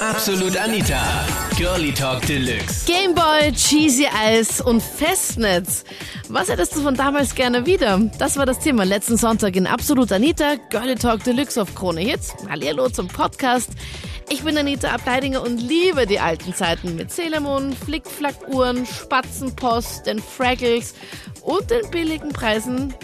Absolut Anita. Girlie Talk Deluxe. Gameboy, Cheesy Eis und Festnetz. Was hättest du von damals gerne wieder? Das war das Thema letzten Sonntag in Absolut Anita, Girlie Talk Deluxe auf Krone Hits. Hallihallo zum Podcast. Ich bin Anita Ableidinger und liebe die alten Zeiten mit Sailor Flickflackuhren, Spatzenpost, den Fraggles und den billigen Preisen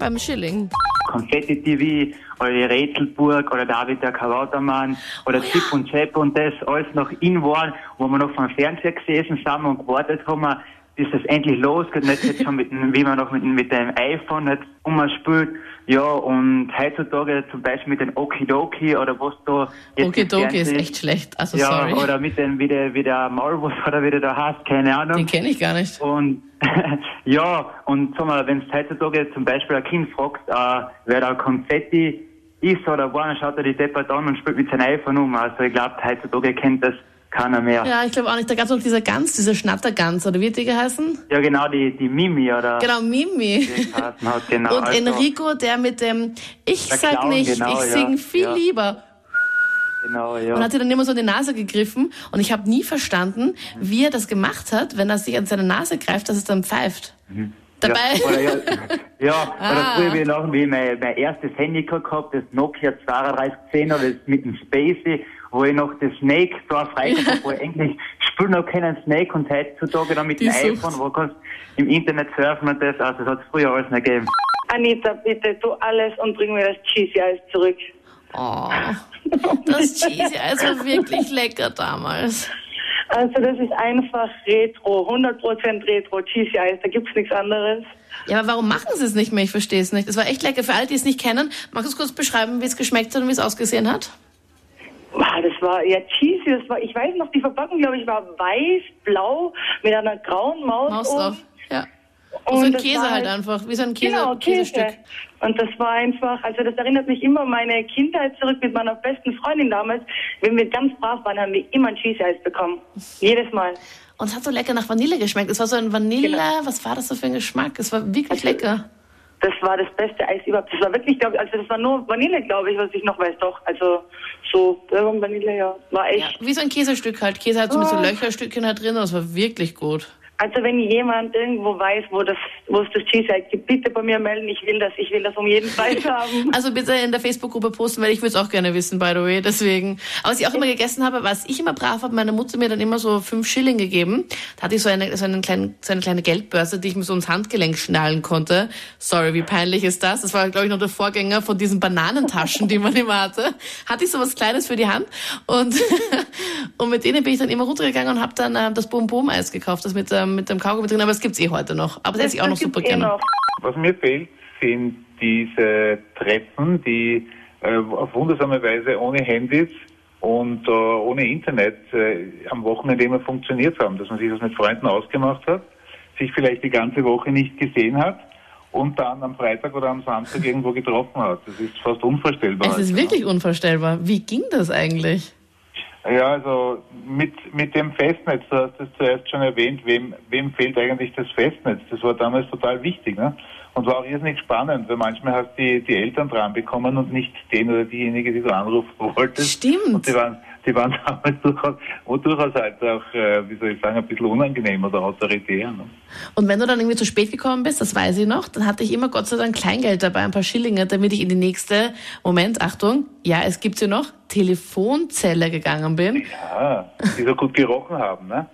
beim Schilling. Konfetti-TV oder die Rätselburg oder David der Kawautermann oder Chip und Chap und das alles noch in waren, wo wir noch vom Fernseher gesessen sind und gewartet haben, bis das endlich losgeht. Nicht jetzt schon mit, wie man noch mit, mit dem iPhone nicht umspielt. Ja, und heutzutage zum Beispiel mit den Okidoki oder was da jetzt Okidoki ist echt schlecht, also ja, sorry. oder mit dem, wie der, wie der Maulwurf oder wie der da heißt, keine Ahnung. Den kenne ich gar nicht. Und ja, und sag mal, wenn es heutzutage zum Beispiel ein Kind fragt, äh, wer da Konfetti ist oder war, dann schaut er die Deppert an und spielt mit seinem iPhone um. Also ich glaube, heutzutage kennt das keiner mehr. Ja, ich glaube auch nicht. Da gab es noch dieser Gans, dieser Schnattergans, oder wie hat die geheißen? Ja, genau, die, die Mimi, oder? Genau, Mimi. Hat, genau. Und also, Enrico, der mit dem Ich sag Clown, nicht, genau, ich ja, sing viel ja. lieber. Genau, ja. Und hat sich dann immer so in die Nase gegriffen. Und ich habe nie verstanden, wie er das gemacht hat, wenn er sich an seine Nase greift, dass es dann pfeift. Dabei. Ja, oder, ja, ja Ah. oder früher wie noch, wie mein, mein erstes Handy gehabt, das Nokia 3210 oder das mit dem Spacey, wo ich noch das Snake da freigekauft habe, wo ich eigentlich spiele noch keinen Snake und heutzutage dann mit Die dem Sucht. iPhone, wo kannst im Internet surfen und das, also das hat es früher alles nicht gegeben. Anita, bitte tu alles und bring mir das Cheesy Eis zurück. Oh, das Cheesy Eis war wirklich lecker damals. Also das ist einfach Retro, 100% Retro, Cheesy Eis, da gibt's nichts anderes. Ja, aber warum machen sie es nicht mehr? Ich verstehe es nicht. Es war echt lecker. Für alle, die es nicht kennen, magst du es kurz beschreiben, wie es geschmeckt hat und wie es ausgesehen hat? Das war ja cheesy, das war, ich weiß noch, die Verpackung, glaube ich, war weiß, blau, mit einer grauen Maus, Maus drauf. Ja. Und so ein Käse war halt einfach, wie so ein Käse, genau, Käsestück. Käse. Und das war einfach, also das erinnert mich immer an meine Kindheit zurück mit meiner besten Freundin damals. Wenn wir ganz brav waren, haben wir immer ein Cheesy-Eis bekommen. Jedes Mal. Und es hat so lecker nach Vanille geschmeckt. Es war so ein Vanille, Genau. was war das so für ein Geschmack? Es war wirklich Also, lecker. Das war das beste Eis überhaupt. Das war wirklich, glaube ich, also das war nur Vanille, glaube ich, was ich noch weiß, doch. Also so Vanille, ja. War Ja, echt. wie so ein Käsestück halt. Käse hat so mit so Oh. Löcherstückchen halt drin. Das war wirklich gut. Also wenn jemand irgendwo weiß, wo das, wo es das Cheese-Eis gibt, bitte bei mir melden. Ich will das, ich will das um jeden Preis haben. Also bitte in der Facebook-Gruppe posten, weil ich würde es auch gerne wissen, by the way. Deswegen. Aber was ich auch immer gegessen habe, was ich immer brav habe, meine Mutter mir dann immer so fünf Schilling gegeben. Da hatte ich so eine, so, einen kleinen, so eine kleine Geldbörse, die ich mir so ins Handgelenk schnallen konnte. Sorry, wie peinlich ist das? Das war, glaube ich, noch der Vorgänger von diesen Bananentaschen, die man immer hatte. Hatte ich so was Kleines für die Hand. Und, und mit denen bin ich dann immer runtergegangen und habe dann äh, das Boom-Boom-Eis gekauft, das mit, ähm, mit dem Kaugummi drin. Aber das gibt's eh heute noch. Aber das, esse ich auch noch super eh gerne. noch. Was mir fehlt, sind diese Treffen, die äh, auf wundersame Weise ohne Handys und äh, ohne Internet äh, am Wochenende immer funktioniert haben. Dass man sich das mit Freunden ausgemacht hat, sich vielleicht die ganze Woche nicht gesehen hat und dann am Freitag oder am Samstag irgendwo getroffen hat. Das ist fast unvorstellbar. Es ist wirklich unvorstellbar. Wie ging das eigentlich? Ja, also mit, mit dem Festnetz, du hast es zuerst schon erwähnt, wem, wem fehlt eigentlich das Festnetz? Das war damals total wichtig, ne? Und war auch irrsinnig spannend, weil manchmal hast du die, die Eltern dran bekommen und nicht den oder diejenige, die du anrufen wolltest. Stimmt. Und die waren, die waren damals durchaus, durchaus halt auch, äh, wie soll ich sagen, ein bisschen unangenehm oder autoritär. Ne? Und wenn du dann irgendwie zu spät gekommen bist, das weiß ich noch, dann hatte ich immer Gott sei Dank Kleingeld dabei, ein paar Schillinge, damit ich in die nächste, Moment, Achtung, ja, es gibt sie noch, Telefonzelle gegangen bin. Ja, die so gut gerochen haben, ne?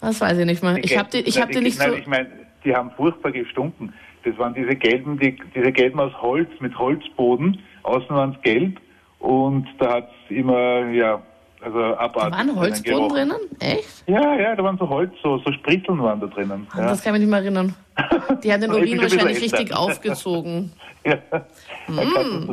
Das weiß ich nicht mehr. Ich habe die, ich hab die nicht so... Nein, ich meine, die haben furchtbar gestunken. Das waren diese gelben, die, diese gelben aus Holz, mit Holzboden. Außen waren es gelb. Und da hat es immer, ja, also Da abartig. waren Holzboden drinnen? Echt? Ja, ja, da waren so Holz, so, so Spritzeln waren da drinnen. Ja. Das kann ich mich nicht mehr erinnern. Die haben den Urin wahrscheinlich richtig aufgezogen. ja. Mm.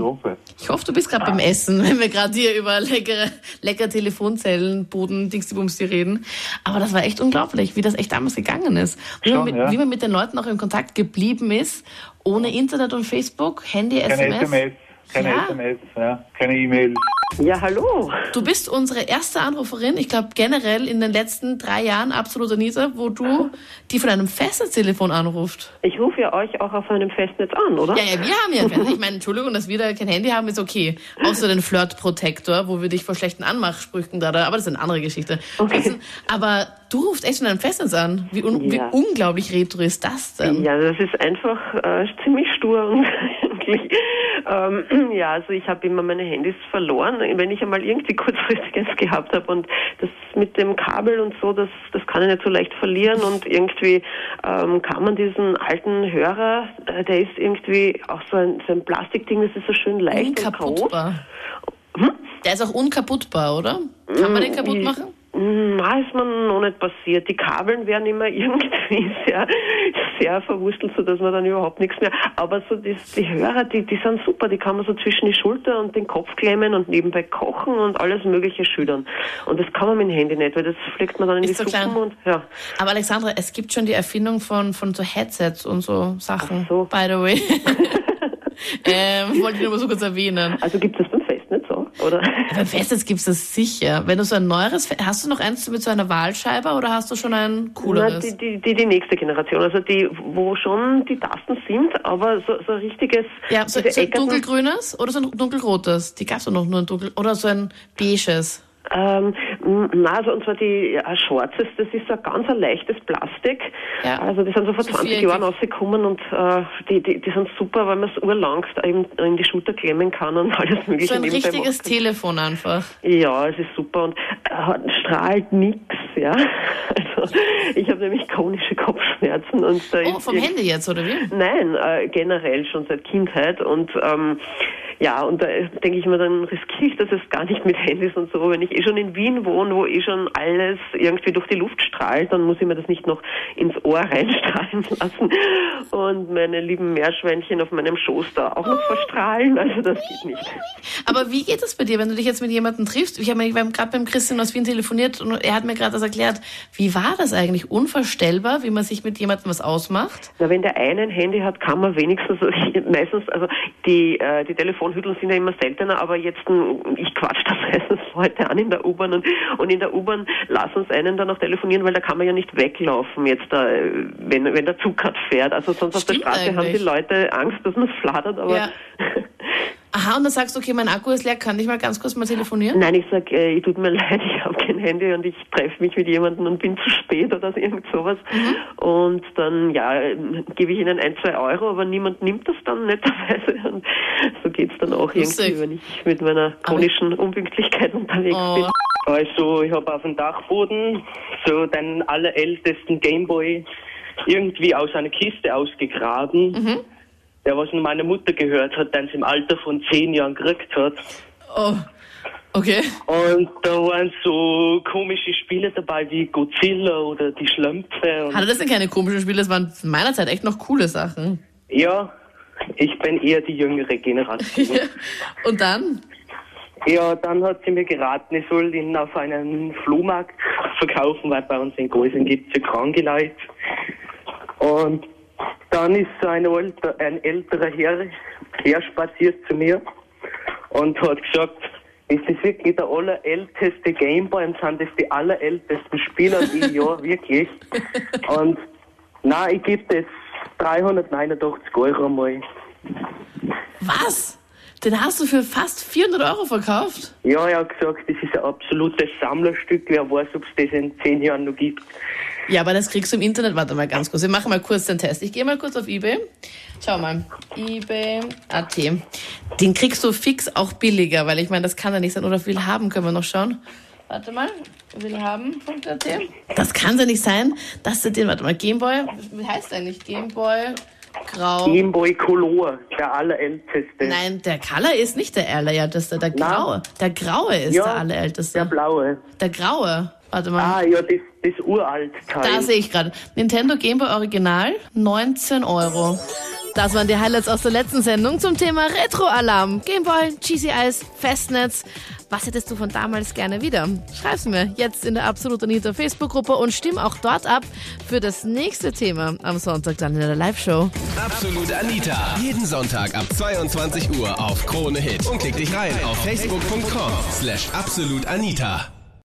Ich hoffe, du bist gerade beim Essen, wenn wir gerade hier über leckere, lecker Telefonzellen, Boden, Dingsbums die reden. Aber das war echt unglaublich, wie das echt damals gegangen ist. Wie, man, Schon, mit, ja. wie man mit den Leuten auch in Kontakt geblieben ist, ohne Internet und Facebook, Handy, Keine SMS. SMS. Keine Ja. SMS, ja, keine E-Mails. Ja, hallo. Du bist unsere erste Anruferin, ich glaube generell in den letzten drei Jahren, absolut Anita, wo du die von einem Festnetztelefon anruft. Ich rufe ja euch auch auf einem Festnetz an, oder? Ja, ja, wir haben ja ein Festnetz. Ich meine, Entschuldigung, dass wir da kein Handy haben, ist okay. Außer den Flirt-Protektor, wo wir dich vor schlechten Anmachsprüchen da, da aber das ist eine andere Geschichte. Okay. Also, aber du rufst echt von einem Festnetz an. Wie, un wie Ja. unglaublich retro ist das denn? Ja, das ist einfach äh, ziemlich stur und eigentlich. Ähm, ja, also ich habe immer meine Handys verloren, wenn ich einmal irgendwie kurzfristig eins gehabt habe und das mit dem Kabel und so, das, das kann ich nicht so leicht verlieren und irgendwie ähm, kann man diesen alten Hörer, äh, der ist irgendwie auch so ein, so ein Plastikding, das ist so schön leicht und groß. Unkaputtbar. Der ist auch unkaputtbar, oder? Kann man den kaputt machen? Na, ist man noch nicht passiert. Die Kabeln werden immer irgendwie sehr, sehr verwurstelt, sodass man dann überhaupt nichts mehr. Aber so die, die Hörer, die, die sind super. Die kann man so zwischen die Schulter und den Kopf klemmen und nebenbei kochen und alles Mögliche schüttern. Und das kann man mit dem Handy nicht, weil das fliegt man dann in Ist die so Suppen klein. und ja. Aber Alexandra, es gibt schon die Erfindung von, von so Headsets und so Sachen. Ach so. By the way. ähm, wollte ich nur mal so kurz erwähnen. Also gibt es auch, oder? Beim Festnetz gibt's das sicher. Wenn du so ein neueres, hast du noch eins mit so einer Wahlscheibe oder hast du schon ein Na, cooleres? die, die, die, die nächste Generation, also die, wo schon die Tasten sind, aber so, so ein richtiges, ja, so, so ein dunkelgrünes oder so ein dunkelrotes? Die gab's doch noch nur ein dunkel oder so ein beiges. Ähm, na, also und zwar die ja, schwarzes, das ist so ein ganz ein leichtes Plastik. Ja. Also die sind so vor So 20 viereckig. Jahren rausgekommen und äh, die, die, die sind super, weil man es urlang eben in die Schulter klemmen kann und alles mögliche So ein richtiges Telefon einfach. Ja, es ist super und äh, hat- strahlt nix, ja. Also ich habe nämlich chronische Kopfschmerzen und da Oh, vom Handy jetzt, oder wie? Nein, äh, generell schon seit Kindheit und ähm, ja, und da denke ich mir, dann riskiere ich das jetzt gar nicht mit Handys und so. Wenn ich eh schon in Wien wohne, wo eh schon alles irgendwie durch die Luft strahlt, dann muss ich mir das nicht noch ins Ohr reinstrahlen lassen und meine lieben Meerschweinchen auf meinem Schoß da auch noch verstrahlen. Also das geht nicht. Aber wie geht das bei dir, wenn du dich jetzt mit jemandem triffst? Ich habe gerade beim Christian aus Wien telefoniert und er hat mir gerade das erklärt. Wie war das eigentlich? Unvorstellbar, wie man sich mit jemandem was ausmacht? Na, wenn der eine ein Handy hat, kann man wenigstens, also meistens, also die, äh, die Telefonhütteln sind ja immer seltener, aber jetzt, m, ich quatsch da meistens Leute an in der U-Bahn und, und in der U-Bahn lassen uns einen dann auch telefonieren, weil da kann man ja nicht weglaufen jetzt, da, äh, wenn, wenn der Zug gerade fährt. Also sonst auf der Stimmt Straße haben eigentlich. die Leute Angst, dass man es flattert, aber Ja. Aha, und dann sagst du, okay, mein Akku ist leer, kann ich mal ganz kurz mal telefonieren? Nein, ich sag, äh, tut mir leid, ich habe kein Handy und ich treffe mich mit jemandem und bin zu spät oder irgend sowas. Mhm. Und dann, ja, gebe ich ihnen ein, zwei Euro, aber niemand nimmt das dann netterweise. Und so geht's dann auch Lustig. irgendwie, wenn ich mit meiner chronischen Unpünktlichkeit unterwegs Oh. bin. Also ich habe auf dem Dachboden so den allerältesten Gameboy irgendwie aus einer Kiste ausgegraben, der was nur meine Mutter gehört hat, den sie im Alter von zehn Jahren gekriegt hat. Oh, okay. Und da waren so komische Spiele dabei wie Godzilla oder die Schlümpfe. Hatte das denn keine komischen Spiele? Das waren in meiner Zeit echt noch coole Sachen. ja, ich bin eher die jüngere Generation. Und dann? Ja, dann hat sie mir geraten, ich soll ihn auf einen Flohmarkt verkaufen, weil bei uns in Gäusern gibt es ja kranke Leute. Und dann ist so ein, alter, ein älterer Herr herspaziert zu mir und hat gesagt, ist das wirklich der allerälteste Gameboy und sind das die allerältesten Spieler? Und ich, ja, wirklich. Und nein, ich gebe das 389 Euro mal. Was? Den hast du für fast 400 Euro verkauft? Ja, er hat gesagt, das ist ein absolutes Sammlerstück. Wer weiß, ob es das in zehn Jahren noch gibt. Ja, aber das kriegst du im Internet. Warte mal ganz kurz. Wir machen mal kurz den Test. Ich gehe mal kurz auf eBay. Schau mal. eBay.at. Den kriegst du fix auch billiger, weil ich meine, das kann ja nicht sein. Oder will haben, können wir noch schauen. Warte mal. Willhaben.at. Das kann ja nicht sein, dass du den, warte mal, Gameboy, wie heißt der eigentlich? Gameboy Grau. Gameboy Color, der allerälteste. Nein, der Color ist nicht der allerälteste, der graue. Der graue ist Ja, der allerälteste. Der blaue. Der graue. Warte mal. Ah, ja, das, das uralt Teil. Da sehe ich gerade. Nintendo Game Boy Original, 19 Euro. Das waren die Highlights aus der letzten Sendung zum Thema Retro-Alarm. Game Boy, Cheesy Eyes, Festnetz. Was hättest du von damals gerne wieder? Schreib's mir jetzt in der Absolut Anita Facebook-Gruppe und stimm auch dort ab für das nächste Thema am Sonntag dann in der Live-Show. Absolut Anita. Jeden Sonntag ab 22 Uhr auf Krone Hit. Und klick dich rein auf facebook.com slash absolutanita.